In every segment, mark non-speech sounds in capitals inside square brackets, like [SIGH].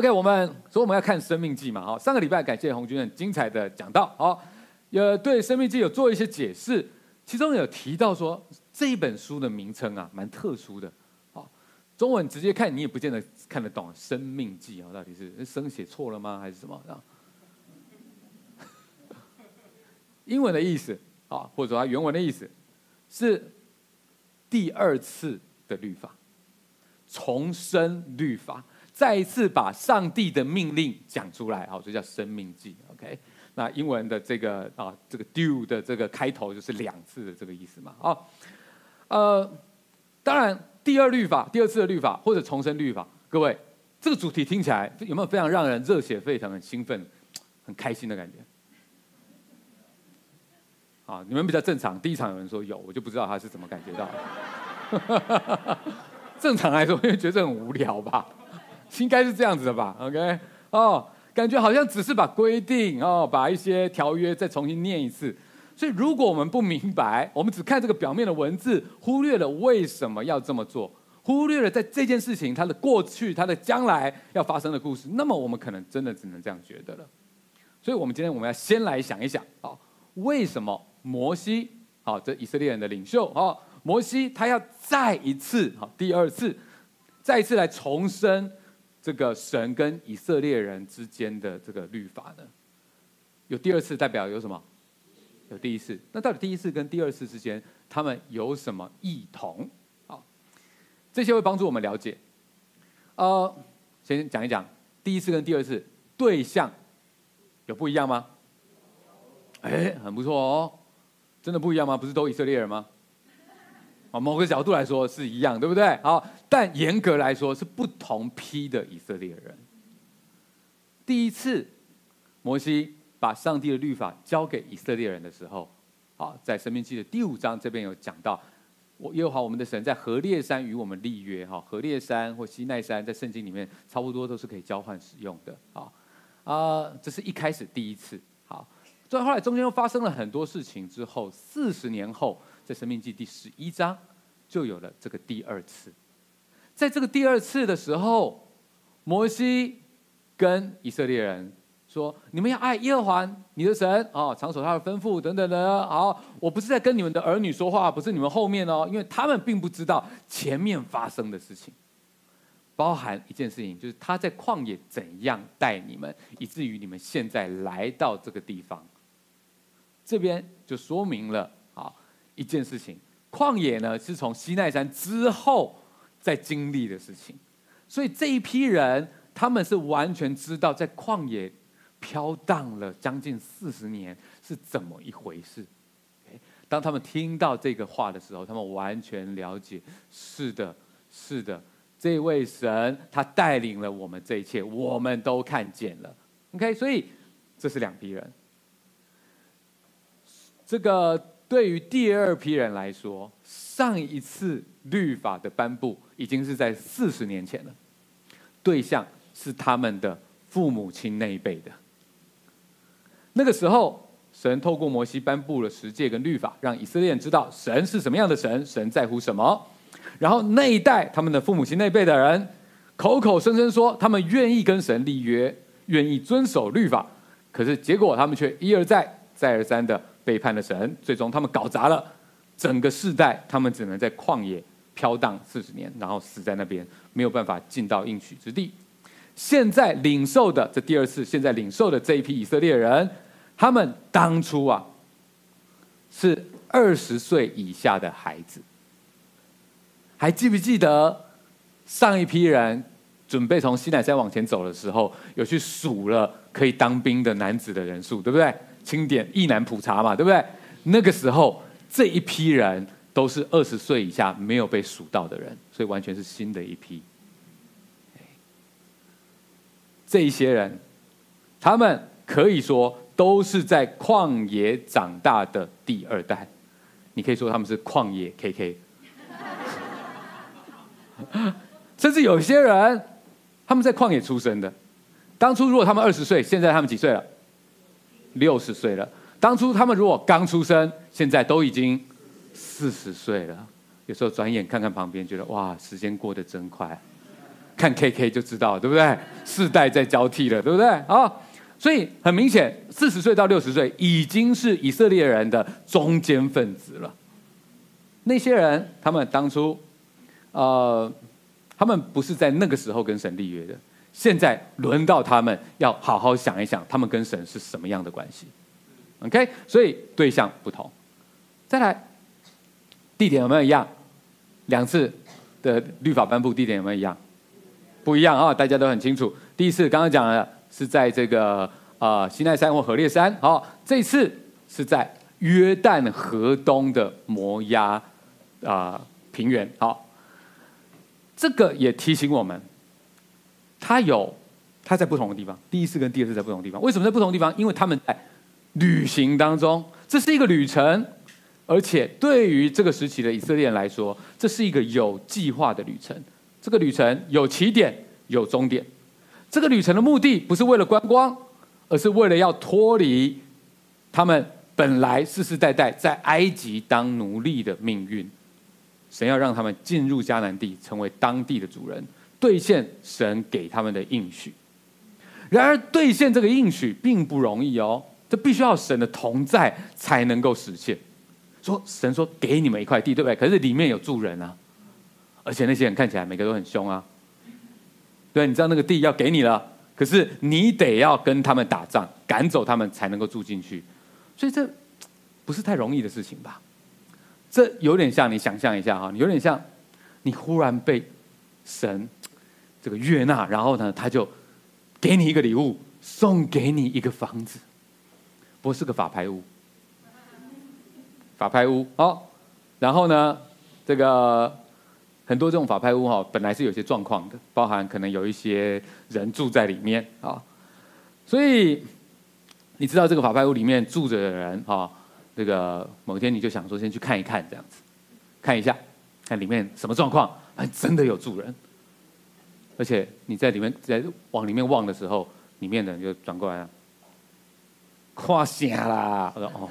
OK，我们所以我们要看《生命记》嘛，好，上个礼拜感谢红军很精彩的讲到，好，有对《生命记》有做一些解释，其中有提到说这一本书的名称啊，蛮特殊的，好，中文直接看你也不见得看得懂，《生命记》啊，到底是生写错了吗，还是什么？[LAUGHS] 英文的意思啊，或者说它原文的意思是第二次的律法，重生律法。再一次把上帝的命令讲出来，好，所以叫《生命记》。OK，那英文的这个啊，这个 “do” 的这个开头就是两次的这个意思嘛。啊，呃，当然，第二律法、第二次的律法或者重申律法，各位，这个主题听起来有没有非常让人热血沸腾、很兴奋、很开心的感觉？啊，你们比较正常，第一场有人说有，我就不知道他是怎么感觉到。[LAUGHS] 正常来说，因为觉得很无聊吧。应该是这样子的吧，OK？哦，感觉好像只是把规定哦，把一些条约再重新念一次。所以，如果我们不明白，我们只看这个表面的文字，忽略了为什么要这么做，忽略了在这件事情它的过去、它的将来要发生的故事，那么我们可能真的只能这样觉得了。所以，我们今天我们要先来想一想，啊，为什么摩西，好，这以色列人的领袖，啊，摩西他要再一次，好，第二次，再一次来重申。这个神跟以色列人之间的这个律法呢，有第二次代表有什么？有第一次。那到底第一次跟第二次之间，他们有什么异同？好，这些会帮助我们了解。呃，先讲一讲第一次跟第二次对象有不一样吗？哎，很不错哦，真的不一样吗？不是都以色列人吗？啊，某个角度来说是一样，对不对？好，但严格来说是不同批的以色列人。第一次，摩西把上帝的律法交给以色列人的时候，啊，在申命记的第五章这边有讲到，我耶和华我们的神在何烈山与我们立约，哈，何烈山或西奈山在圣经里面差不多都是可以交换使用的，啊，啊，这是一开始第一次，好，所以后来中间又发生了很多事情之后，四十年后。在《申命记》第十一章，就有了这个第二次。在这个第二次的时候，摩西跟以色列人说：“你们要爱耶和华你的神啊，常守他的吩咐等等的。好，我不是在跟你们的儿女说话，不是你们后面哦，因为他们并不知道前面发生的事情，包含一件事情，就是他在旷野怎样带你们，以至于你们现在来到这个地方。这边就说明了啊。”一件事情，旷野呢是从西奈山之后在经历的事情，所以这一批人他们是完全知道在旷野飘荡了将近四十年是怎么一回事。当他们听到这个话的时候，他们完全了解，是的，是的，这位神他带领了我们这一切，我们都看见了。OK，所以这是两批人，这个。对于第二批人来说，上一次律法的颁布已经是在四十年前了，对象是他们的父母亲那一辈的。那个时候，神透过摩西颁布了十诫跟律法，让以色列人知道神是什么样的神，神在乎什么。然后那一代他们的父母亲那辈的人，口口声声说他们愿意跟神立约，愿意遵守律法，可是结果他们却一而再、再而三的。背叛了神，最终他们搞砸了整个世代，他们只能在旷野飘荡四十年，然后死在那边，没有办法进到应许之地。现在领受的这第二次，现在领受的这一批以色列人，他们当初啊是二十岁以下的孩子，还记不记得上一批人准备从西乃山往前走的时候，有去数了可以当兵的男子的人数，对不对？清点役男普查嘛，对不对？那个时候这一批人都是二十岁以下没有被数到的人，所以完全是新的一批。这一些人，他们可以说都是在旷野长大的第二代，你可以说他们是旷野 KK。甚至有些人他们在旷野出生的，当初如果他们二十岁，现在他们几岁了？六十岁了。当初他们如果刚出生，现在都已经四十岁了。有时候转眼看看旁边，觉得哇，时间过得真快。看 KK 就知道，对不对？世代在交替了，对不对？啊，所以很明显，四十岁到六十岁已经是以色列人的中坚分子了。那些人，他们当初，呃，他们不是在那个时候跟神立约的，现在轮到他们要好好想一想，他们跟神是什么样的关系。OK，所以对象不同。再来，地点有没有一样？两次的律法颁布地点有没有一样？不一样啊，大家都很清楚。第一次刚刚讲了是在这个啊西奈山或何烈山，好，这次是在约旦河东的摩押啊平原。好，这个也提醒我们，他有他在不同的地方。第一次跟第二次在不同的地方，为什么在不同的地方？因为他们在旅行当中，这是一个旅程，而且对于这个时期的以色列人来说，这是一个有计划的旅程。这个旅程有起点，有终点。这个旅程的目的不是为了观光，而是为了要脱离他们本来世世代代在埃及当奴隶的命运。神要让他们进入迦南地，成为当地的主人，兑现神给他们的应许。然而，兑现这个应许并不容易哦，这必须要神的同在才能够实现。说神说给你们一块地，对不对？可是里面有住人啊。而且那些人看起来每个都很凶啊，对，你知道那个地要给你了，可是你得要跟他们打仗，赶走他们才能够住进去，所以这不是太容易的事情吧？这有点像你想象一下哈，有点像你忽然被神这个悦纳，然后呢，他就给你一个礼物，送给你一个房子，不是个法拍屋，法拍屋哦，然后呢，这个。很多这种法拍屋哈，本来是有些状况的，包含可能有一些人住在里面啊，所以你知道这个法拍屋里面住着的人哈，这个某天你就想说先去看一看这样子，看一下，看里面什么状况，还真的有住人，而且你在里面在往里面望的时候，里面的人就转过来了，夸瞎啦，我说哦，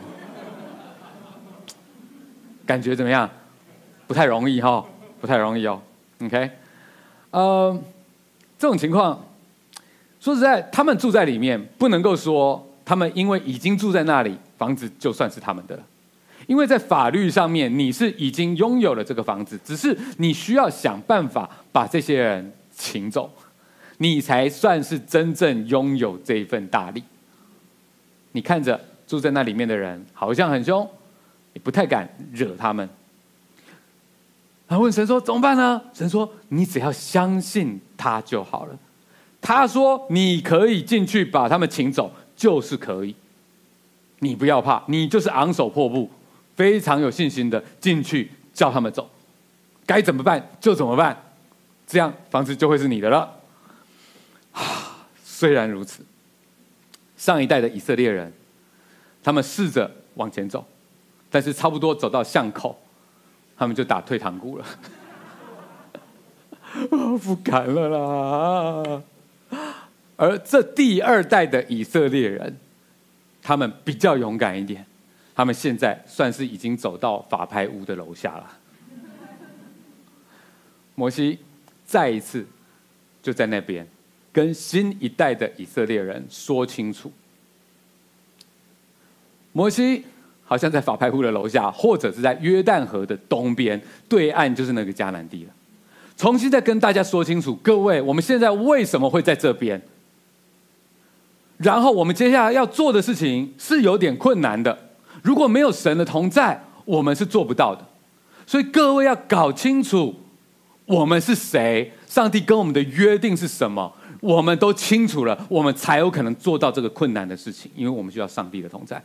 感觉怎么样？不太容易哈。不太容易哦，OK，呃，这种情况，说实在，他们住在里面，不能够说他们因为已经住在那里，房子就算是他们的了，因为在法律上面，你是已经拥有了这个房子，只是你需要想办法把这些人请走，你才算是真正拥有这一份大利。你看着住在那里面的人好像很凶，你不太敢惹他们。他问神说：“怎么办呢？”神说：“你只要相信他就好了。他说你可以进去把他们请走，就是可以。你不要怕，你就是昂首阔步，非常有信心的进去叫他们走。该怎么办就怎么办，这样房子就会是你的了。”啊，虽然如此，上一代的以色列人，他们试着往前走，但是差不多走到巷口。他们就打退堂鼓了，[LAUGHS] 我不敢了啦。而这第二代的以色列人，他们比较勇敢一点，他们现在算是已经走到法拍屋的楼下了。摩西再一次就在那边跟新一代的以色列人说清楚，摩西。好像在法拍屋的楼下，或者是在约旦河的东边，对岸就是那个迦南地了。重新再跟大家说清楚，各位，我们现在为什么会在这边？然后我们接下来要做的事情是有点困难的。如果没有神的同在，我们是做不到的。所以各位要搞清楚，我们是谁，上帝跟我们的约定是什么，我们都清楚了，我们才有可能做到这个困难的事情，因为我们需要上帝的同在。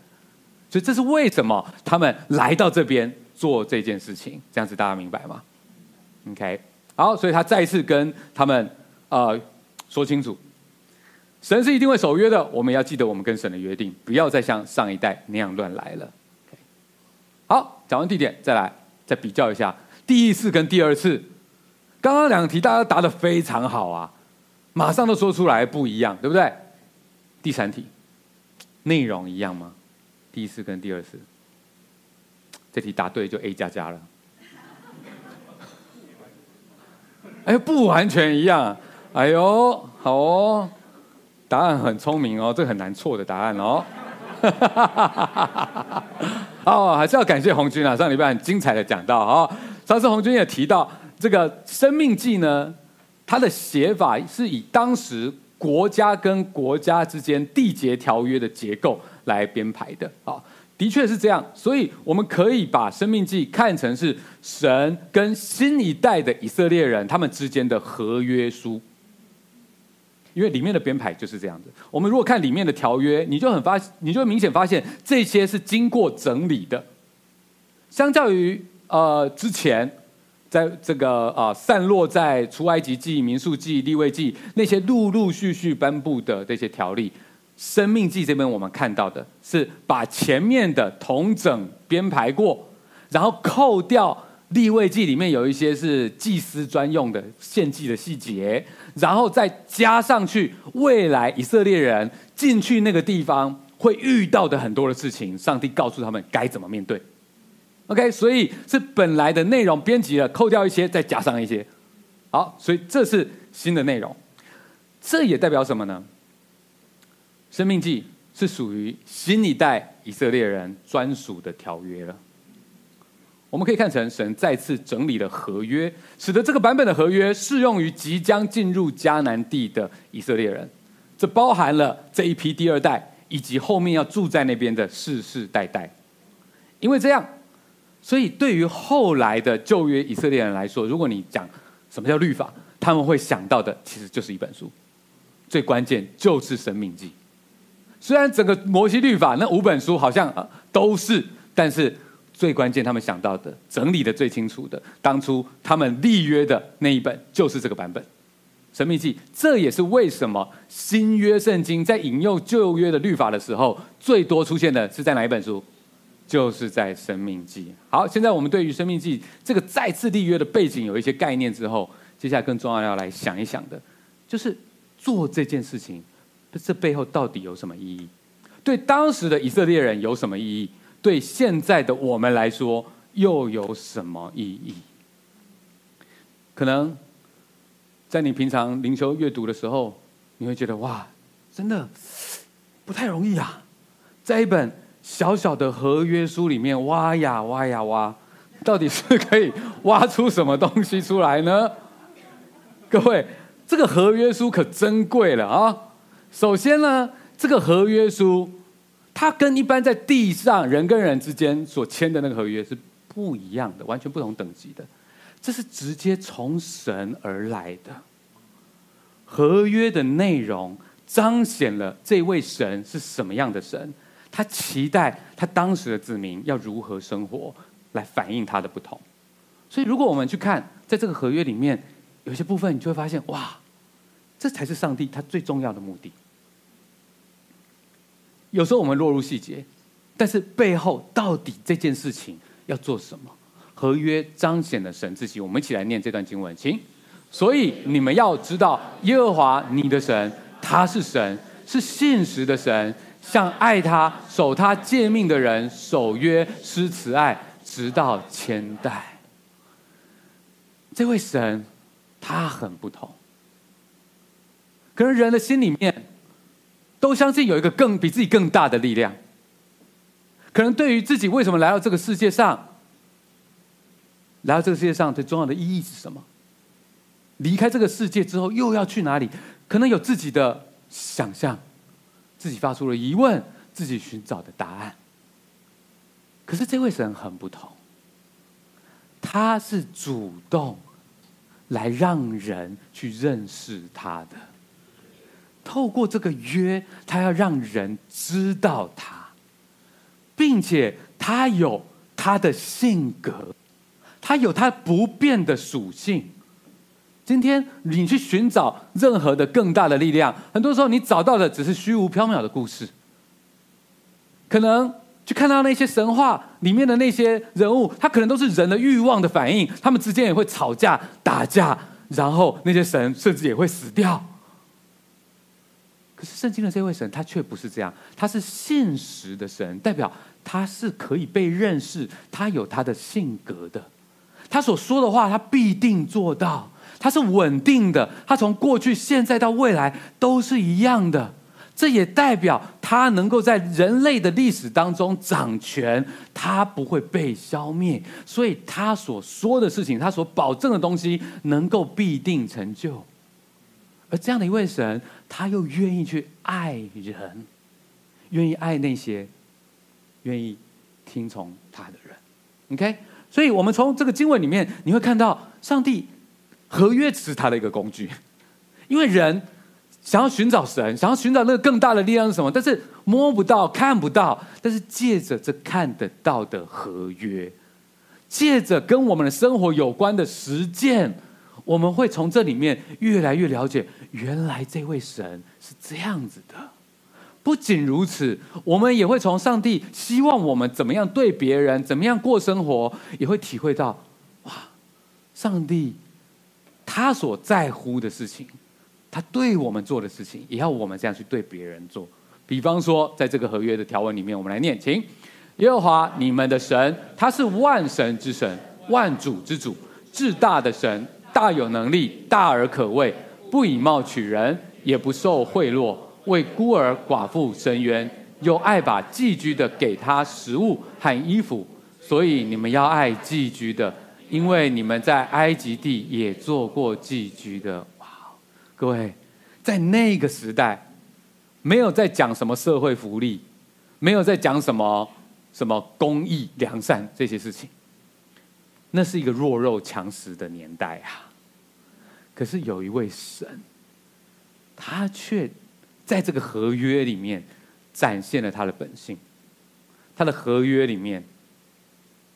所以这是为什么他们来到这边做这件事情？这样子大家明白吗？OK，好，所以他再一次跟他们呃说清楚，神是一定会守约的。我们要记得我们跟神的约定，不要再像上一代那样乱来了。OK，好，讲完地点，再来再比较一下第一次跟第二次。刚刚两题大家答的非常好啊，马上都说出来不一样，对不对？第三题，内容一样吗？第一次跟第二次，这题答对就 A 加加了。[LAUGHS] 哎，不完全一样。哎呦，好哦，答案很聪明哦，这很难错的答案哦。[LAUGHS] 哦，还是要感谢红军啊，上礼拜很精彩的讲到啊。上次红军也提到，这个《生命记》呢，它的写法是以当时国家跟国家之间缔结条约的结构来编排的啊。的确是这样，所以我们可以把《生命记》看成是神跟新一代的以色列人他们之间的合约书。因为里面的编排就是这样子。我们如果看里面的条约，你就很发，你就明显发现这些是经过整理的。相较于呃之前，在这个啊、散落在出埃及记、民数记、立位记那些陆陆续续颁布的这些条例，生命记这边我们看到的是把前面的统整编排过，然后扣掉。立位记里面有一些是祭司专用的献祭的细节，然后再加上去未来以色列人进去那个地方会遇到的很多的事情，上帝告诉他们该怎么面对。OK，所以是本来的内容编辑了，扣掉一些，再加上一些。好，所以这是新的内容。这也代表什么呢？生命记是属于新一代以色列人专属的条约了。我们可以看成神再次整理了合约，使得这个版本的合约适用于即将进入迦南地的以色列人。这包含了这一批第二代，以及后面要住在那边的世世代代。因为这样，所以对于后来的旧约以色列人来说，如果你讲什么叫律法，他们会想到的其实就是一本书。最关键就是申命记。虽然整个摩西律法那五本书好像都是，但是。最关键，他们想到的、整理的最清楚的，当初他们立约的那一本就是这个版本《神命记》。这也是为什么新约圣经在引用旧约的律法的时候，最多出现的是在哪一本书？就是在《生命记》。好，现在我们对于《生命记》这个再次立约的背景有一些概念之后，接下来更重要要来想一想的，就是做这件事情，这背后到底有什么意义？对当时的以色列人有什么意义？对现在的我们来说，又有什么意义？可能在你平常灵修阅读的时候，你会觉得哇，真的不太容易啊！在一本小小的合约书里面挖呀挖呀挖，到底是可以挖出什么东西出来呢？[LAUGHS] 各位，这个合约书可珍贵了啊！首先呢，这个合约书。它跟一般在地上人跟人之间所签的那个合约是不一样的，完全不同等级的。这是直接从神而来的合约的内容，彰显了这位神是什么样的神。他期待他当时的子民要如何生活，来反映他的不同。所以，如果我们去看在这个合约里面，有些部分，你就会发现，哇，这才是上帝他最重要的目的。有时候我们落入细节，但是背后到底这件事情要做什么？合约彰显了神自己。我们一起来念这段经文，请。所以你们要知道，耶和华你的神，他是神，是信实的神，向爱他、守他诫命的人守约施慈爱，直到千代。这位神，他很不同。可是人的心里面。都相信有一个更比自己更大的力量。可能对于自己为什么来到这个世界上，来到这个世界上最重要的意义是什么？离开这个世界之后又要去哪里？可能有自己的想象，自己发出了疑问，自己寻找的答案。可是这位神很不同，他是主动来让人去认识他的。透过这个约，他要让人知道他，并且他有他的性格，他有他不变的属性。今天你去寻找任何的更大的力量，很多时候你找到的只是虚无缥缈的故事。可能去看到那些神话里面的那些人物，他可能都是人的欲望的反应，他们之间也会吵架打架，然后那些神甚至也会死掉。可是圣经的这位神，他却不是这样，他是现实的神，代表他是可以被认识，他有他的性格的，他所说的话，他必定做到，它是稳定的，它从过去、现在到未来都是一样的。这也代表他能够在人类的历史当中掌权，他不会被消灭，所以他所说的事情，他所保证的东西，能够必定成就。而这样的一位神，他又愿意去爱人，愿意爱那些愿意听从他的人。OK，所以我们从这个经文里面，你会看到上帝合约只是他的一个工具，因为人。想要寻找神，想要寻找那个更大的力量是什么？但是摸不到、看不到。但是借着这看得到的合约，借着跟我们的生活有关的实践，我们会从这里面越来越了解，原来这位神是这样子的。不仅如此，我们也会从上帝希望我们怎么样对别人、怎么样过生活，也会体会到，哇，上帝他所在乎的事情。他对我们做的事情，也要我们这样去对别人做。比方说，在这个合约的条文里面，我们来念，请耶和华你们的神，他是万神之神，万主之主，至大的神，大有能力，大而可畏，不以貌取人，也不受贿赂，为孤儿寡妇伸冤，又爱把寄居的给他食物和衣服。所以你们要爱寄居的，因为你们在埃及地也做过寄居的。哇各位，在那个时代，没有在讲什么社会福利，没有在讲什么什么公义良善这些事情，那是一个弱肉强食的年代啊。可是有一位神，他却在这个合约里面展现了他的本性。他的合约里面，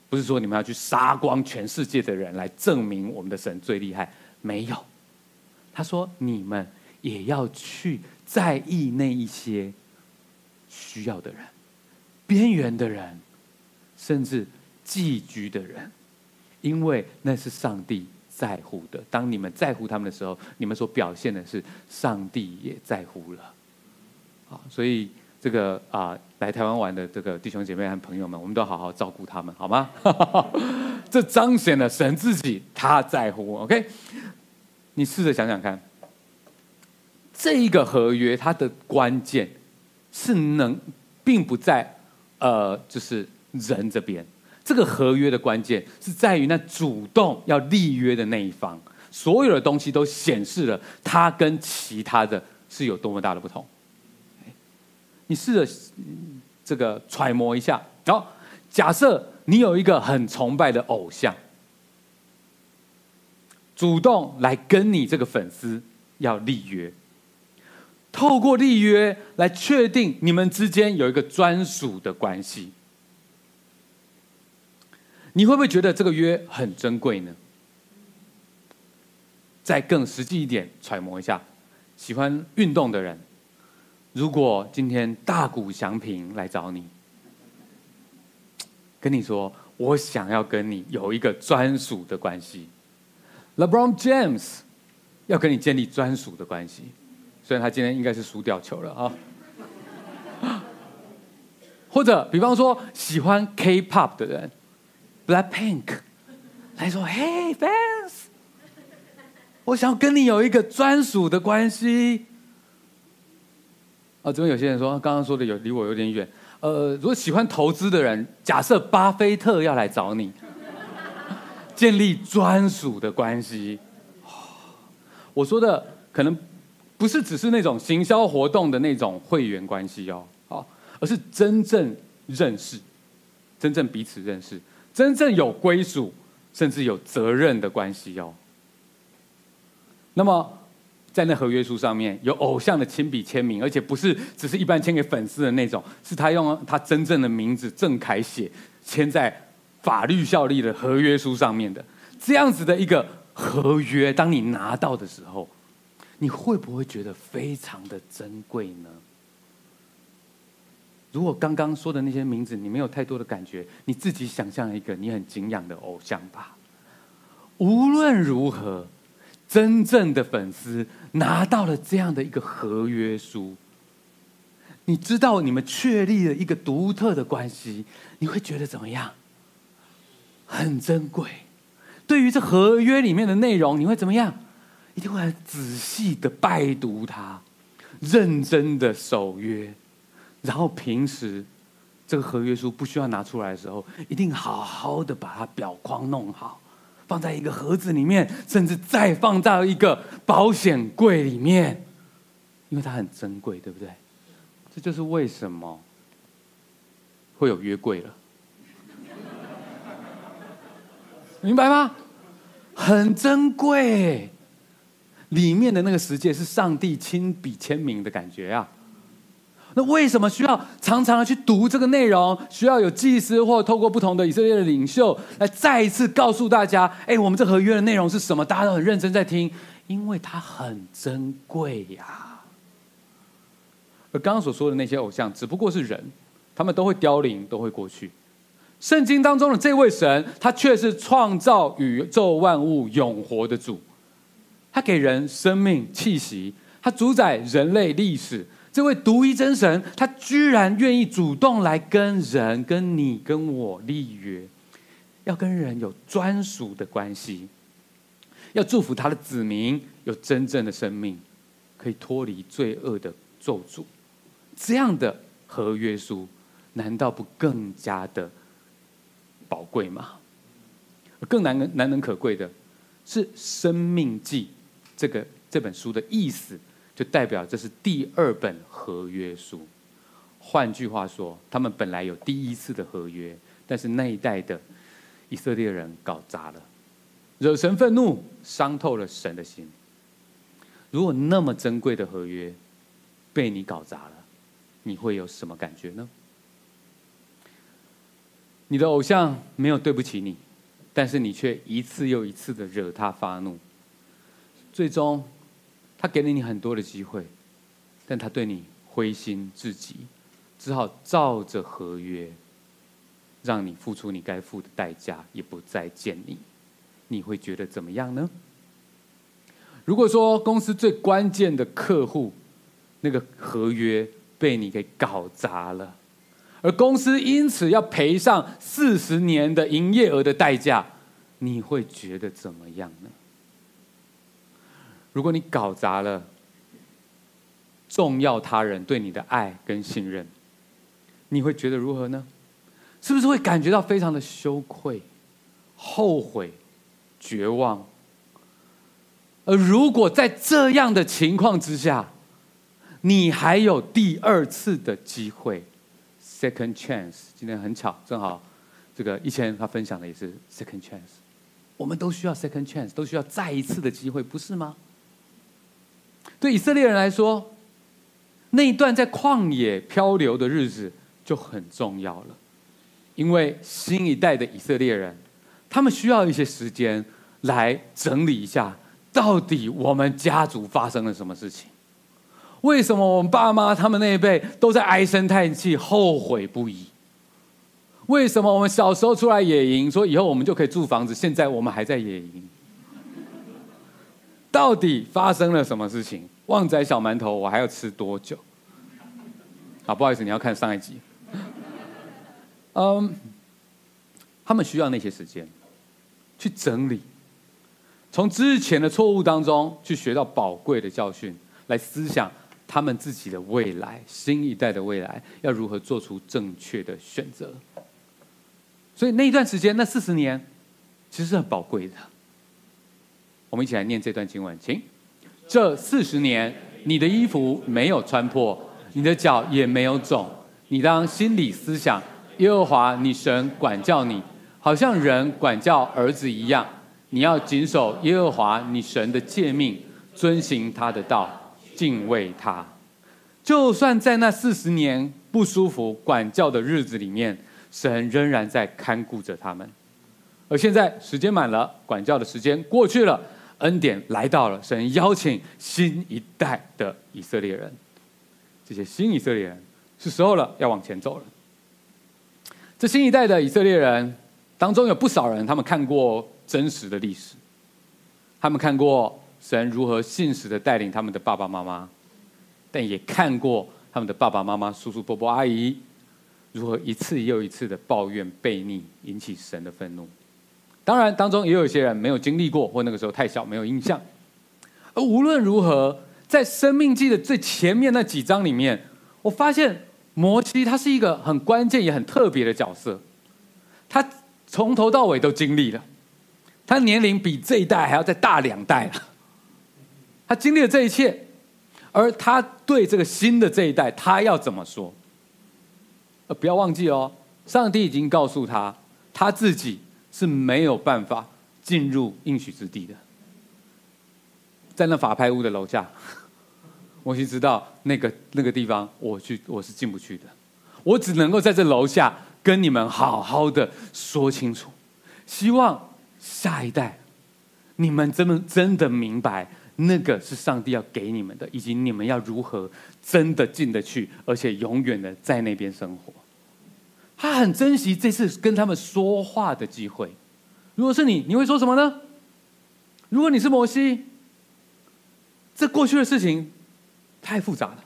不是说你们要去杀光全世界的人来证明我们的神最厉害，没有。他说：“你们也要去在意那一些需要的人、边缘的人，甚至寄居的人，因为那是上帝在乎的。当你们在乎他们的时候，你们所表现的是上帝也在乎了。啊，所以这个啊，来台湾玩的这个弟兄姐妹和朋友们，我们都好好照顾他们，好吗？[LAUGHS] 这彰显了神自己他在乎。OK。”你试着想想看，这一个合约它的关键是能，并不在呃，就是人这边。这个合约的关键是在于那主动要立约的那一方，所有的东西都显示了他跟其他的是有多么大的不同。你试着这个揣摩一下，好，假设你有一个很崇拜的偶像。主动来跟你这个粉丝要立约，透过立约来确定你们之间有一个专属的关系，你会不会觉得这个约很珍贵呢？再更实际一点揣摩一下，喜欢运动的人，如果今天大谷翔平来找你，跟你说我想要跟你有一个专属的关系。LeBron James 要跟你建立专属的关系，虽然他今天应该是输掉球了啊。或者，比方说喜欢 K-pop 的人，Blackpink 来说：“Hey fans，我想要跟你有一个专属的关系。”啊，这边有些人说，刚刚说的有离我有点远。呃，如果喜欢投资的人，假设巴菲特要来找你。建立专属的关系，我说的可能不是只是那种行销活动的那种会员关系哦，好，而是真正认识，真正彼此认识，真正有归属，甚至有责任的关系哦。那么，在那合约书上面有偶像的亲笔签名，而且不是只是一般签给粉丝的那种，是他用他真正的名字郑凯写签在。法律效力的合约书上面的这样子的一个合约，当你拿到的时候，你会不会觉得非常的珍贵呢？如果刚刚说的那些名字你没有太多的感觉，你自己想象一个你很敬仰的偶像吧。无论如何，真正的粉丝拿到了这样的一个合约书，你知道你们确立了一个独特的关系，你会觉得怎么样？很珍贵，对于这合约里面的内容，你会怎么样？一定会很仔细的拜读它，认真的守约，然后平时这个合约书不需要拿出来的时候，一定好好的把它裱框弄好，放在一个盒子里面，甚至再放到一个保险柜里面，因为它很珍贵，对不对？这就是为什么会有约柜了，[LAUGHS] 明白吗？很珍贵，里面的那个世界是上帝亲笔签名的感觉啊。那为什么需要常常的去读这个内容？需要有祭司或透过不同的以色列的领袖来再一次告诉大家：哎，我们这合约的内容是什么？大家都很认真在听，因为它很珍贵呀、而刚刚所说的那些偶像，只不过是人，他们都会凋零，都会过去。圣经当中的这位神，他却是创造宇宙万物、永活的主。他给人生命气息，他主宰人类历史。这位独一真神，他居然愿意主动来跟人、跟你、跟我立约，要跟人有专属的关系，要祝福他的子民有真正的生命，可以脱离罪恶的咒诅。这样的合约书，难道不更加的宝贵吗？更难难能可贵的是，《生命记》这个这本书的意思。就代表这是第二本合约书。换句话说，他们本来有第一次的合约，但是那一代的以色列人搞砸了，惹神愤怒，伤透了神的心。如果那么珍贵的合约被你搞砸了，你会有什么感觉呢？你的偶像没有对不起你，但是你却一次又一次的惹他发怒，最终。他给了你很多的机会，但他对你灰心至极，只好照着合约，让你付出你该付的代价，也不再见你。你会觉得怎么样呢？如果说公司最关键的客户那个合约被你给搞砸了，而公司因此要赔上四十年的营业额的代价，你会觉得怎么样呢？如果你搞砸了重要他人对你的爱跟信任，你会觉得如何呢？是不是会感觉到非常的羞愧、后悔、绝望？而如果在这样的情况之下，你还有第二次的机会 （second chance）。今天很巧，正好这个一千他分享的也是 second chance。我们都需要 second chance，都需要再一次的机会，不是吗？对以色列人来说，那一段在旷野漂流的日子就很重要了，因为新一代的以色列人，他们需要一些时间来整理一下，到底我们家族发生了什么事情？为什么我们爸妈他们那一辈都在唉声叹气、后悔不已？为什么我们小时候出来野营，说以后我们就可以住房子，现在我们还在野营？到底发生了什么事情？旺仔小馒头，我还要吃多久？好，不好意思，你要看上一集。嗯，他们需要那些时间去整理，从之前的错误当中去学到宝贵的教训，来思想他们自己的未来，新一代的未来要如何做出正确的选择。所以那一段时间，那四十年，其实是很宝贵的。我们一起来念这段经文，请。这四十年，你的衣服没有穿破，你的脚也没有肿。你当心里思想，耶和华你神管教你，好像人管教儿子一样。你要谨守耶和华你神的诫命，遵行他的道，敬畏他。就算在那四十年不舒服管教的日子里面，神仍然在看顾着他们。而现在时间满了，管教的时间过去了。恩典来到了，神邀请新一代的以色列人，这些新以色列人是时候了，要往前走了。这新一代的以色列人当中有不少人，他们看过真实的历史，他们看过神如何信实的带领他们的爸爸妈妈，但也看过他们的爸爸妈妈、叔叔伯伯、阿姨如何一次又一次的抱怨、悖逆，引起神的愤怒。当然，当中也有一些人没有经历过，或那个时候太小没有印象。而无论如何，在生命记的最前面那几章里面，我发现摩西他是一个很关键也很特别的角色，他从头到尾都经历了，他年龄比这一代还要再大两代了，他经历了这一切，而他对这个新的这一代，他要怎么说？呃，不要忘记哦，上帝已经告诉他，他自己是没有办法进入应许之地的。在那法拍屋的楼下，摩西知道那个那个地方，我去我是进不去的。我只能够在这楼下跟你们好好的说清楚，希望下一代你们真的真的明白，那个是上帝要给你们的，以及你们要如何真的进得去，而且永远的在那边生活。他很珍惜这次跟他们说话的机会。如果是你，你会说什么呢？如果你是摩西，这过去的事情太复杂了。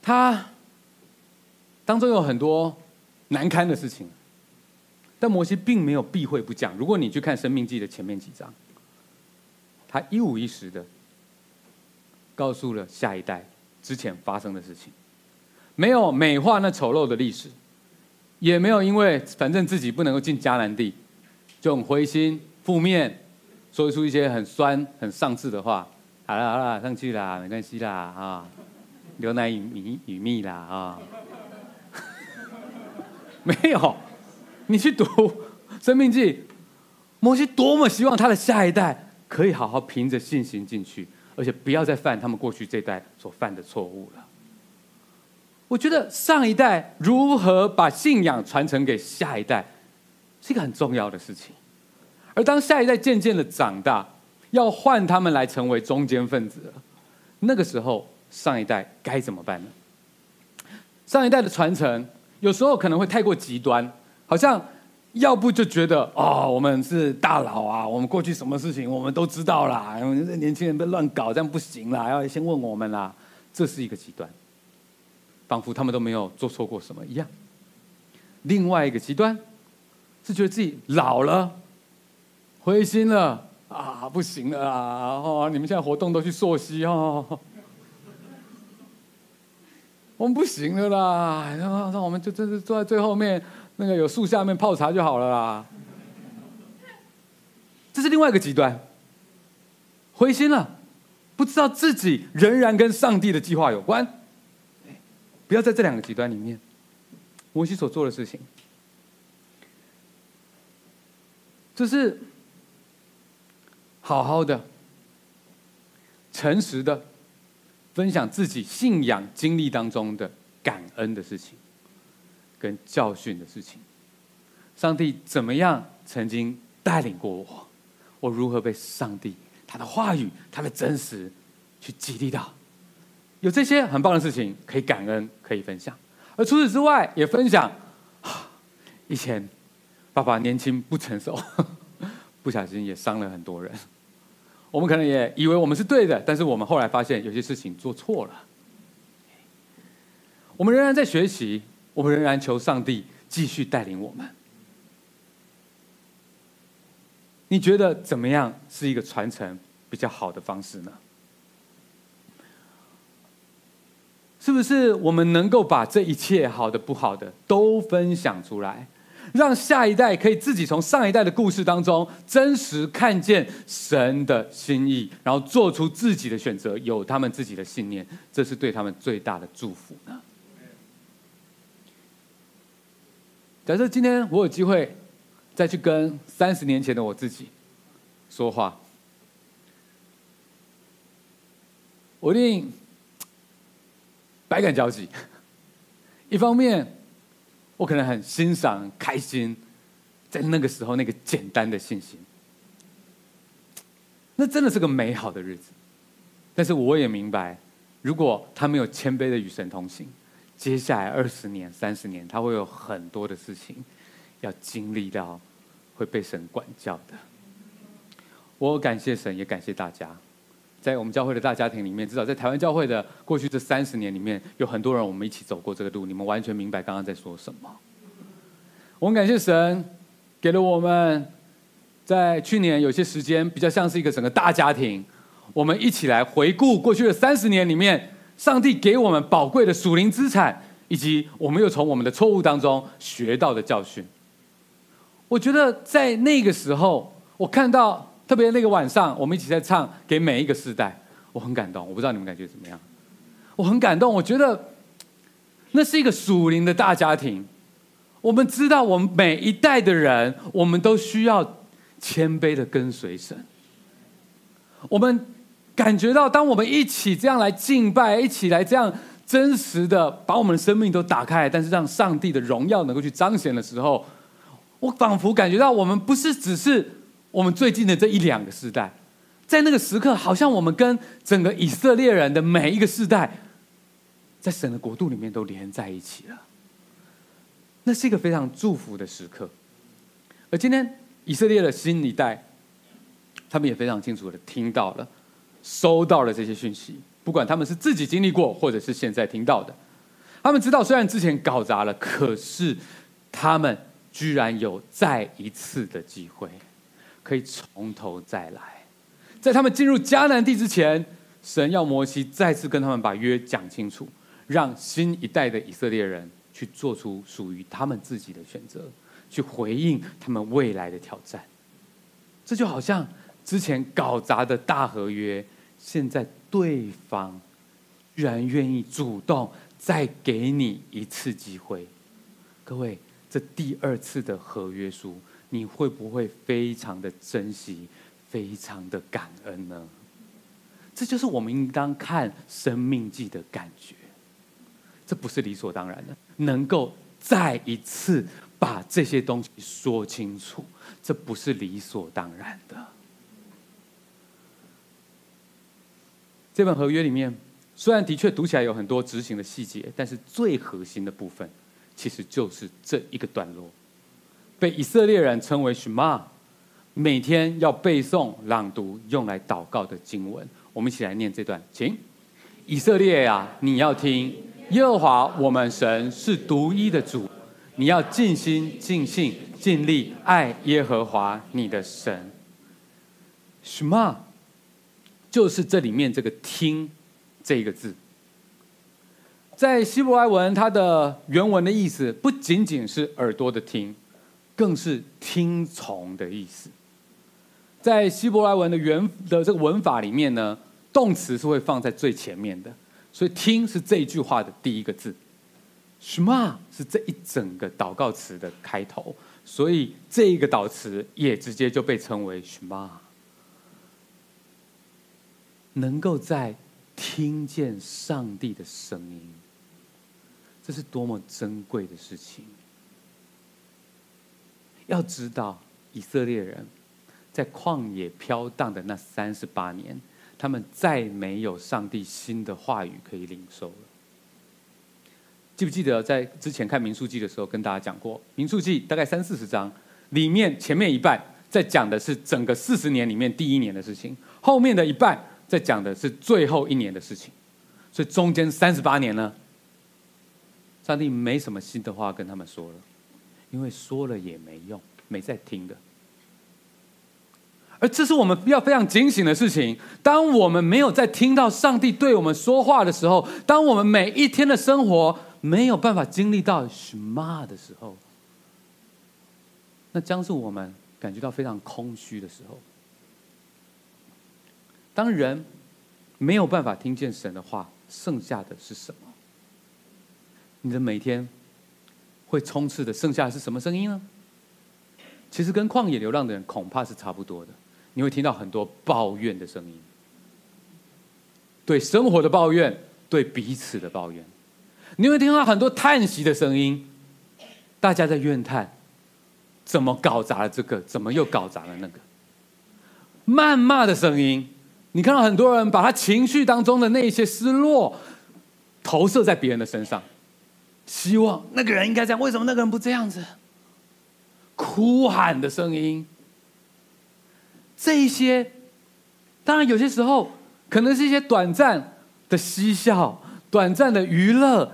他当中有很多难堪的事情，但摩西并没有避讳不讲。如果你去看《生命记》的前面几章，他一五一十的告诉了下一代之前发生的事情。没有美化那丑陋的历史，也没有因为反正自己不能够进迦南地，就很灰心负面，说出一些很酸很丧志的话。好了好了，上去啦，没关系啦啊，牛奶与米与蜜啦啊。[LAUGHS] 没有，你去读《生命记》，摩西多么希望他的下一代可以好好凭着信心进去，而且不要再犯他们过去这代所犯的错误了。我觉得上一代如何把信仰传承给下一代，是一个很重要的事情。而当下一代渐渐的长大，要换他们来成为中坚分子了，那个时候上一代该怎么办呢？上一代的传承有时候可能会太过极端，好像要不就觉得哦，我们是大佬啊，我们过去什么事情我们都知道啦，年轻人别乱搞，这样不行啦，要先问我们啦，这是一个极端。仿佛他们都没有做错过什么一样。另外一个极端是觉得自己老了、灰心了啊，不行了啊！哦，你们现在活动都去溯溪哦，[LAUGHS] 我们不行了啦！那我们就真是坐在最后面那个有树下面泡茶就好了啦。这是另外一个极端，灰心了，不知道自己仍然跟上帝的计划有关。不要在这两个极端里面，摩西所做的事情，就是好好的、诚实的分享自己信仰经历当中的感恩的事情，跟教训的事情。上帝怎么样曾经带领过我？我如何被上帝他的话语、他的真实去激励到？有这些很棒的事情可以感恩，可以分享，而除此之外，也分享 [SIGHS] 以前爸爸年轻不成熟，[LAUGHS] 不小心也伤了很多人。我们可能也以为我们是对的，但是我们后来发现有些事情做错了。我们仍然在学习，我们仍然求上帝继续带领我们。你觉得怎么样是一个传承比较好的方式呢？是不是我们能够把这一切好的不好的都分享出来，让下一代可以自己从上一代的故事当中真实看见神的心意，然后做出自己的选择，有他们自己的信念，这是对他们最大的祝福呢？假设今天我有机会再去跟三十年前的我自己说话，我一定。百感交集。一方面，我可能很欣赏、开心，在那个时候那个简单的信心，那真的是个美好的日子。但是我也明白，如果他没有谦卑的与神同行，接下来二十年、三十年，他会有很多的事情要经历到，会被神管教的。我感谢神，也感谢大家。在我们教会的大家庭里面，至少在台湾教会的过去这三十年里面，有很多人我们一起走过这个路，你们完全明白刚刚在说什么。我们感谢神，给了我们在去年有些时间，比较像是一个整个大家庭，我们一起来回顾过去的三十年里面，上帝给我们宝贵的属灵资产，以及我们又从我们的错误当中学到的教训。我觉得在那个时候，我看到特别那个晚上，我们一起在唱给每一个世代，我很感动。我不知道你们感觉怎么样？我很感动。我觉得那是一个属灵的大家庭。我们知道，我们每一代的人，我们都需要谦卑的跟随神。我们感觉到，当我们一起这样来敬拜，一起来这样真实的把我们的生命都打开，但是让上帝的荣耀能够去彰显的时候，我仿佛感觉到，我们不是只是我们最近的这一两个世代，在那个时刻，好像我们跟整个以色列人的每一个世代，在神的国度里面都连在一起了。那是一个非常祝福的时刻，而今天以色列的新一代，他们也非常清楚的听到了、收到了这些讯息，不管他们是自己经历过，或者是现在听到的，他们知道虽然之前搞砸了，可是他们居然有再一次的机会，可以从头再来。在他们进入迦南地之前，神要摩西再次跟他们把约讲清楚，让新一代的以色列人。去做出属于他们自己的选择，去回应他们未来的挑战。这就好像之前搞砸的大合约，现在对方居然愿意主动再给你一次机会。各位，这第二次的合约书，你会不会非常的珍惜，非常的感恩呢？这就是我们应当看《生命记》的感觉。这不是理所当然的。能够再一次把这些东西说清楚，这不是理所当然的。这本合约里面，虽然的确读起来有很多执行的细节，但是最核心的部分，其实就是这一个段落，被以色列人称为 Shema，每天要背诵、朗读、用来祷告的经文。我们一起来念这段，请以色列呀，你要听。耶和华我们神是独一的主，你要尽心、尽性、尽力爱耶和华你的神。什么？就是这里面这个“听”这个字，在希伯来文，它的原文的意思不仅仅是耳朵的听，更是听从的意思。在希伯来文的原的这个文法里面呢，动词是会放在最前面的。所以“听”是这一句话的第一个字，shma 是这一整个祷告词的开头，所以这一个祷词也直接就被称为 shma。能够在听见上帝的声音，这是多么珍贵的事情！要知道，以色列人在旷野飘荡的那三十八年。他们再没有上帝新的话语可以领受了。记不记得在之前看民数记的时候，跟大家讲过，民数记大概三四十章，里面前面一半在讲的是整个四十年里面第一年的事情，后面的一半在讲的是最后一年的事情。所以中间三十八年呢，上帝没什么新的话跟他们说了，因为说了也没用，没在听的。而这是我们要非常警醒的事情。当我们没有在听到上帝对我们说话的时候，当我们每一天的生活没有办法经历到什么的时候，那将是我们感觉到非常空虚的时候。当人没有办法听见神的话，剩下的是什么？你的每天会充斥的剩下是什么声音呢？其实跟旷野流浪的人恐怕是差不多的。你会听到很多抱怨的声音，对生活的抱怨，对彼此的抱怨。你会听到很多叹息的声音，大家在怨叹，怎么搞砸了这个，怎么又搞砸了那个。谩骂的声音，你看到很多人把他情绪当中的那些失落，投射在别人的身上，希望那个人应该这样，为什么那个人不这样子？哭喊的声音。这一些，当然有些时候可能是一些短暂的嬉笑、短暂的娱乐，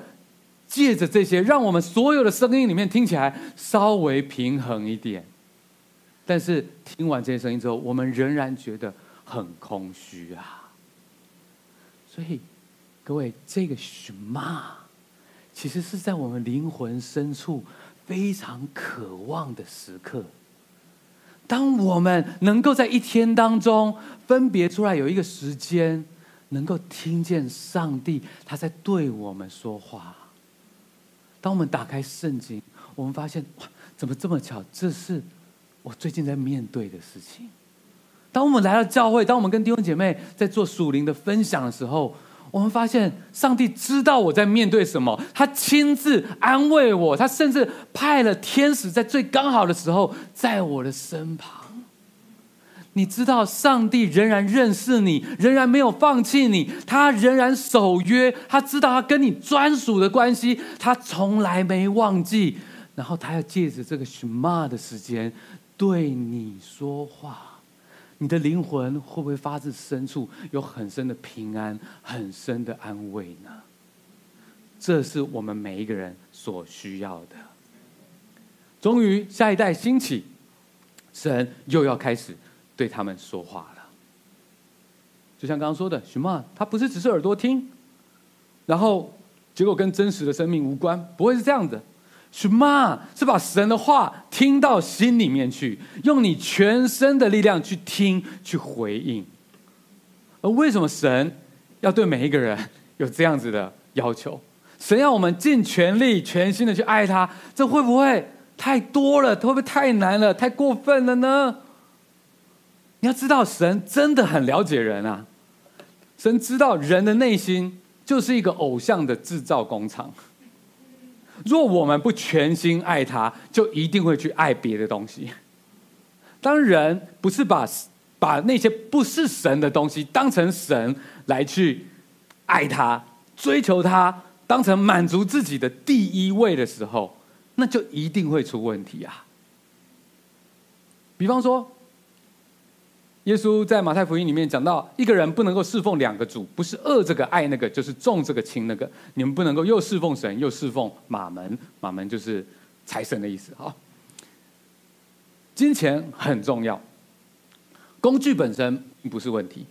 借着这些，让我们所有的声音里面听起来稍微平衡一点。但是听完这些声音之后，我们仍然觉得很空虚啊。所以，各位，这个什么，其实是在我们灵魂深处非常渴望的时刻。当我们能够在一天当中分别出来有一个时间，能够听见上帝他在对我们说话。当我们打开圣经，我们发现哇，怎么这么巧？这是我最近在面对的事情。当我们来到教会，当我们跟弟兄姐妹在做属灵的分享的时候，我们发现上帝知道我在面对什么，他亲自安慰我，他甚至派了天使在最刚好的时候在我的身旁。你知道，上帝仍然认识你，仍然没有放弃你，他仍然守约，他知道他跟你专属的关系，他从来没忘记。然后他要借着这个寻骂的时间对你说话，你的灵魂会不会发自深处有很深的平安、很深的安慰呢？这是我们每一个人所需要的。终于，下一代兴起，神又要开始对他们说话了。就像刚刚说的，寻骂他不是只是耳朵听，然后结果跟真实的生命无关，不会是这样的。什么？是把神的话听到心里面去，用你全身的力量去听、去回应。而为什么神要对每一个人有这样子的要求？神要我们尽全力、全心的去爱他，这会不会太多了？会不会太难了？太过分了呢？你要知道，神真的很了解人啊！神知道人的内心就是一个偶像的制造工厂。若我们不全心爱他，就一定会去爱别的东西。当人不是把把那些不是神的东西当成神来去爱他、追求他，当成满足自己的第一位的时候，那就一定会出问题啊。比方说。耶稣在马太福音里面讲到，一个人不能够侍奉两个主，不是恶这个爱那个，就是重这个轻那个。你们不能够又侍奉神，又侍奉马门。马门就是财神的意思。哈，金钱很重要，工具本身不是问题。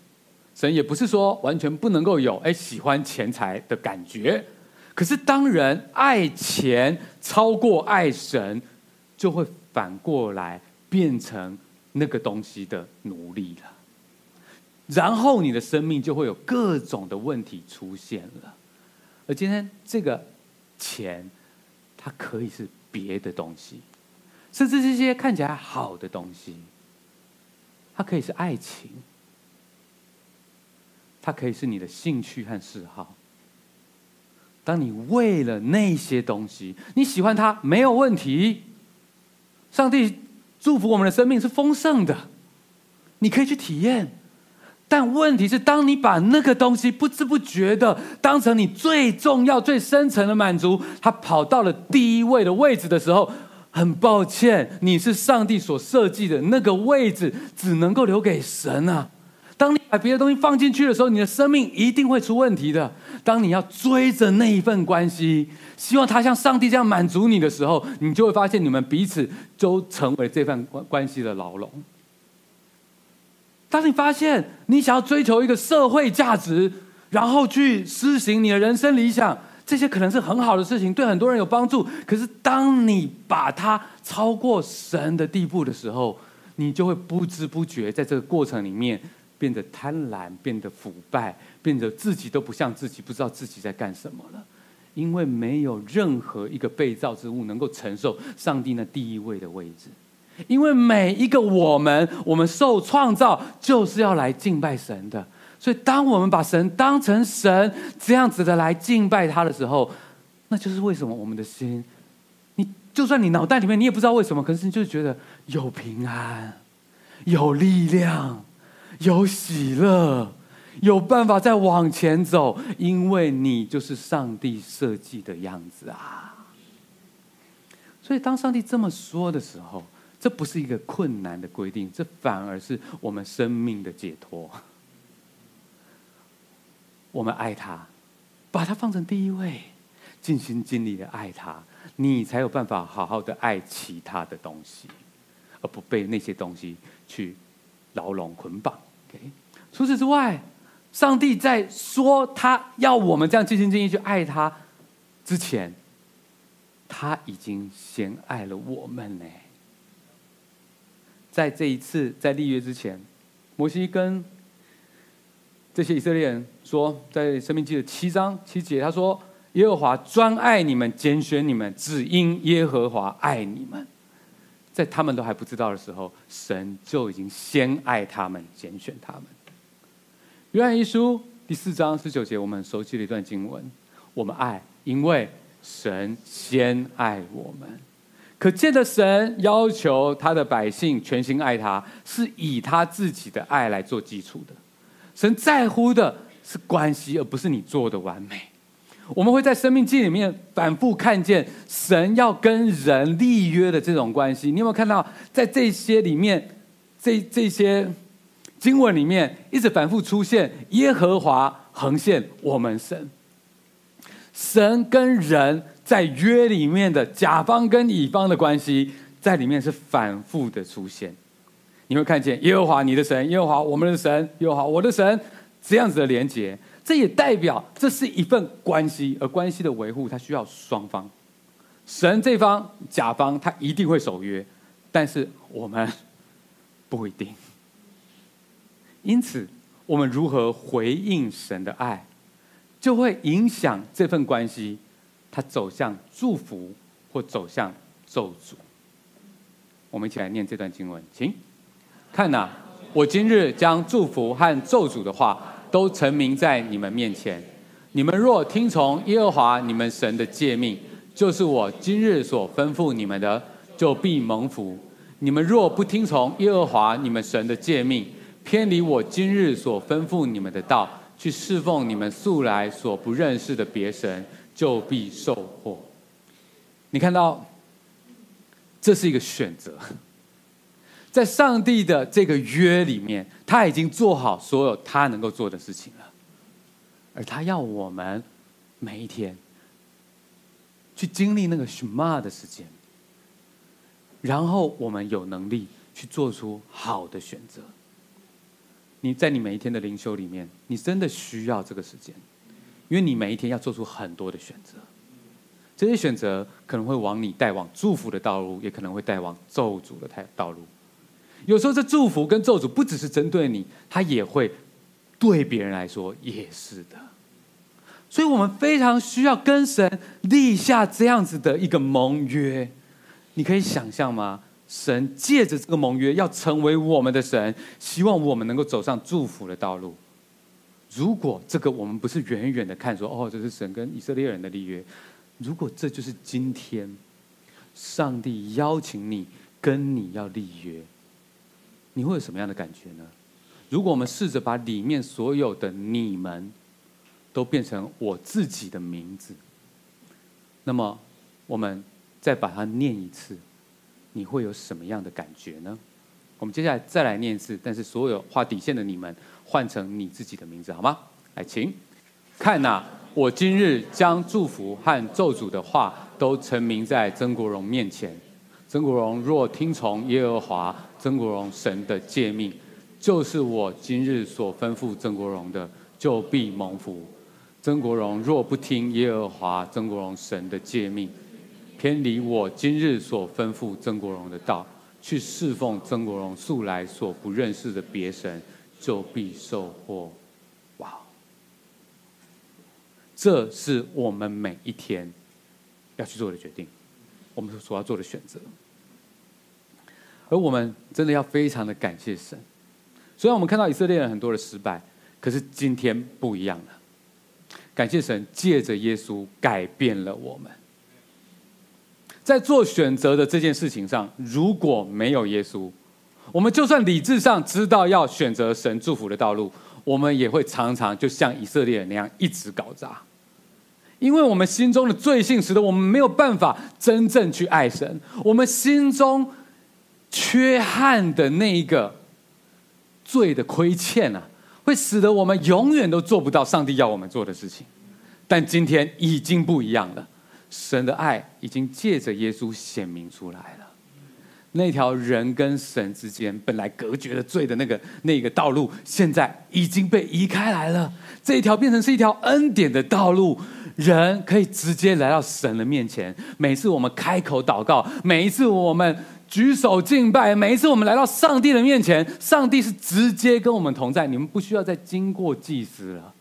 神也不是说完全不能够有哎喜欢钱财的感觉。可是当人爱钱超过爱神，就会反过来变成。那个东西的奴隶了，然后你的生命就会有各种的问题出现了。而今天这个钱，它可以是别的东西，甚至这些看起来好的东西，它可以是爱情，它可以是你的兴趣和嗜好。当你为了那些东西，你喜欢它没有问题，上帝。祝福我们的生命是丰盛的，你可以去体验。但问题是，当你把那个东西不知不觉的当成你最重要、最深层的满足，它跑到了第一位的位置的时候，很抱歉，你是上帝所设计的那个位置，只能够留给神啊。当你把别的东西放进去的时候，你的生命一定会出问题的。当你要追着那一份关系，希望他像上帝这样满足你的时候，你就会发现你们彼此都成为这份关关系的牢笼。当你发现你想要追求一个社会价值，然后去施行你的人生理想，这些可能是很好的事情，对很多人有帮助。可是当你把它超过神的地步的时候，你就会不知不觉在这个过程里面。变得贪婪，变得腐败，变得自己都不像自己，不知道自己在干什么了。因为没有任何一个被造之物能够承受上帝那第一位的位置。因为每一个我们，我们受创造就是要来敬拜神的。所以，当我们把神当成神这样子的来敬拜他的时候，那就是为什么我们的心，你就算你脑袋里面你也不知道为什么，可是你就觉得有平安，有力量。有喜乐，有办法再往前走，因为你就是上帝设计的样子啊！所以，当上帝这么说的时候，这不是一个困难的规定，这反而是我们生命的解脱。我们爱他，把他放成第一位，尽心尽力的爱他，你才有办法好好的爱其他的东西。而不被那些东西去牢笼捆绑。除此之外，上帝在说他要我们这样尽心尽意去爱他之前，他已经先爱了我们呢。在这一次在立约之前，摩西跟这些以色列人说，在《申命记》的七章七节，他说：“耶和华专爱你们，拣选你们，只因耶和华爱你们。”在他们都还不知道的时候，神就已经先爱他们，拣选他们。约翰一书第四章十九节，我们熟悉的一段经文：“我们爱，因为神先爱我们。”可见的神要求他的百姓全心爱他，是以他自己的爱来做基础的。神在乎的是关系，而不是你做的完美。我们会在生命记里面反复看见神要跟人立约的这种关系。你有没有看到，在这些里面，这这些经文里面，一直反复出现耶和华横线我们神，神跟人。在约里面的甲方跟乙方的关系，在里面是反复的出现。你会看见耶和华你的神，耶和华我们的神，耶和华我的神，这样子的连结，这也代表这是一份关系，而关系的维护，它需要双方。神这方甲方他一定会守约，但是我们不一定。因此，我们如何回应神的爱，就会影响这份关系。它走向祝福，或走向咒诅。我们一起来念这段经文，请看哪，我今日将祝福和咒诅的话都陈明在你们面前。你们若听从耶和华你们神的诫命，就是我今日所吩咐你们的，就必蒙福；你们若不听从耶和华你们神的诫命，偏离我今日所吩咐你们的道，去侍奉你们素来所不认识的别神。就必受祸。你看到，这是一个选择，在上帝的这个约里面，他已经做好所有他能够做的事情了，而他要我们每一天去经历那个什么的时间，然后我们有能力去做出好的选择。你在你每一天的灵修里面，你真的需要这个时间。因为你每一天要做出很多的选择，这些选择可能会往你带往祝福的道路，也可能会带往咒诅的太道路。有时候，这祝福跟咒诅不只是针对你，它也会对别人来说也是的。所以我们非常需要跟神立下这样子的一个盟约。你可以想象吗？神借着这个盟约要成为我们的神，希望我们能够走上祝福的道路。如果这个我们不是远远的看说，哦，这是神跟以色列人的立约，如果这就是今天上帝邀请你跟你要立约，你会有什么样的感觉呢？如果我们试着把里面所有的你们都变成我自己的名字，那么我们再把它念一次，你会有什么样的感觉呢？我们接下来再来念一次，但是所有画底线的你们。换成你自己的名字好吗？来，请看呐，我今日将祝福和咒诅的话都陈明在曾国荣面前。曾国荣若听从耶和华曾国荣神的诫命，就是我今日所吩咐曾国荣的，就必蒙福。曾国荣若不听耶和华曾国荣神的诫命，偏离我今日所吩咐曾国荣的道，去侍奉曾国荣素来所不认识的别神。就必受祸，哇！这是我们每一天要去做的决定，我们所要做的选择。而我们真的要非常的感谢神。虽然我们看到以色列人很多的失败，可是今天不一样了。感谢神借着耶稣改变了我们。在做选择的这件事情上，如果没有耶稣，我们就算理智上知道要选择神祝福的道路，我们也会常常就像以色列人那样一直搞砸，因为我们心中的罪性使得我们没有办法真正去爱神，我们心中缺憾的那一个罪的亏欠啊，会使得我们永远都做不到上帝要我们做的事情。但今天已经不一样了，神的爱已经借着耶稣显明出来了。那条人跟神之间本来隔绝了罪的那个那个道路，现在已经被移开来了。这一条变成是一条恩典的道路，人可以直接来到神的面前。每次我们开口祷告，每一次我们举手敬拜，每一次我们来到上帝的面前，上帝是直接跟我们同在。你们不需要再经过祭司了。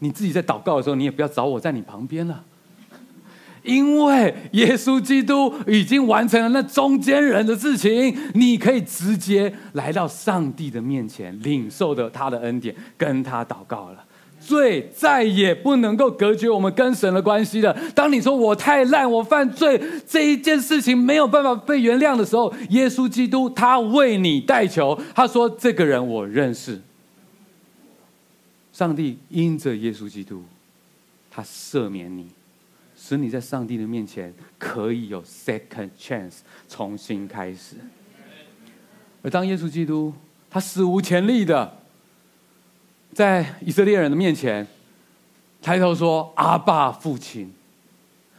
你自己在祷告的时候，你也不要找我在你旁边了。因为耶稣基督已经完成了那中间人的事情，你可以直接来到上帝的面前，领受的他的恩典，跟他祷告了。罪再也不能够隔绝我们跟神的关系了。当你说我太烂，我犯罪这一件事情没有办法被原谅的时候，耶稣基督他为你代求，他说：“这个人我认识。”上帝因着耶稣基督，他赦免你。使你在上帝的面前可以有 second chance，重新开始。而当耶稣基督他史无前例的在以色列人的面前抬头说：“阿爸，父亲。”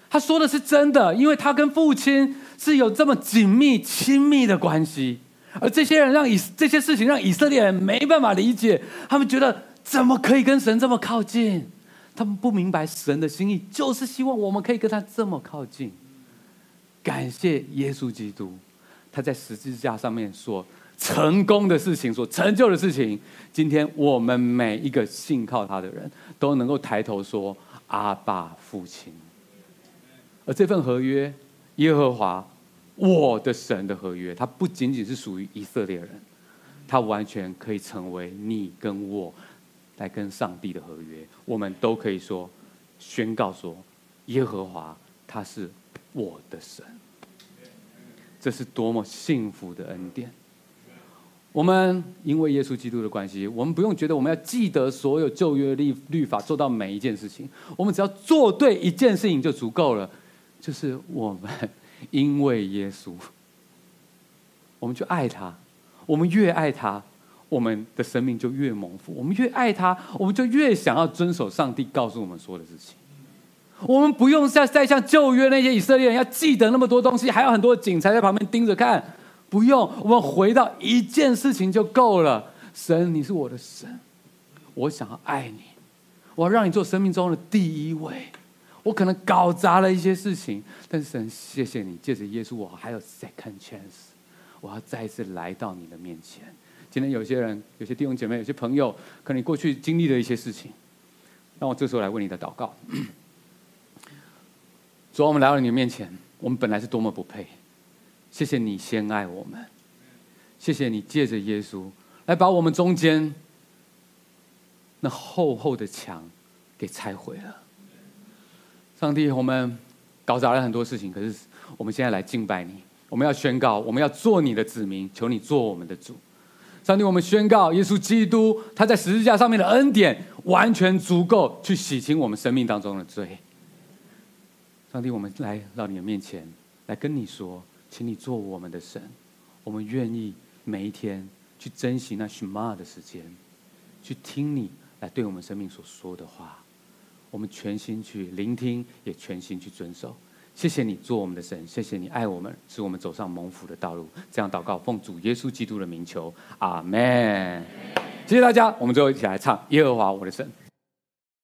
他说的是真的，因为他跟父亲是有这么紧密亲密的关系。而这些人让以这些事情让以色列人没办法理解，他们觉得怎么可以跟神这么靠近？他们不明白神的心意，就是希望我们可以跟他这么靠近。感谢耶稣基督，他在十字架上面说成功的事情，所成就的事情，今天我们每一个信靠他的人都能够抬头说：“阿爸，父亲。”而这份合约，耶和华我的神的合约，它不仅仅是属于以色列人，它完全可以成为你跟我。来跟上帝的合约，我们都可以说宣告说，耶和华他是我的神，这是多么幸福的恩典。我们因为耶稣基督的关系，我们不用觉得我们要记得所有旧约律律法，做到每一件事情，我们只要做对一件事情就足够了，就是我们因为耶稣，我们就爱他，我们越爱他。我们的生命就越蒙福，我们越爱他，我们就越想要遵守上帝告诉我们说的事情。我们不用再再像旧约那些以色列人要记得那么多东西，还有很多警察在旁边盯着看。不用，我们回到一件事情就够了。神，你是我的神，我想要爱你，我要让你做生命中的第一位。我可能搞砸了一些事情，但是神，谢谢你，借着耶稣，我还有 second chance，我要再一次来到你的面前。今天有些人、有些弟兄姐妹、有些朋友，可能你过去经历了一些事情，让我这时候来为你的祷告。主啊，我们来到你面前，我们本来是多么不配，谢谢你先爱我们，谢谢你借着耶稣来把我们中间那厚厚的墙给拆毁了。上帝，我们搞砸了很多事情，可是我们现在来敬拜你，我们要宣告，我们要做你的子民，求你做我们的主。上帝，我们宣告，耶稣基督他在十字架上面的恩典，完全足够去洗清我们生命当中的罪。上帝，我们来到你的面前，来跟你说，请你做我们的神，我们愿意每一天去珍惜那 Shema 的时间，去听你来对我们生命所说的话，我们全心去聆听，也全心去遵守。谢谢你做我们的神，谢谢你爱我们，使我们走上蒙福的道路。这样祷告，奉主耶稣基督的名求，阿门。谢谢大家，我们最后一起来唱《耶和华我的神》。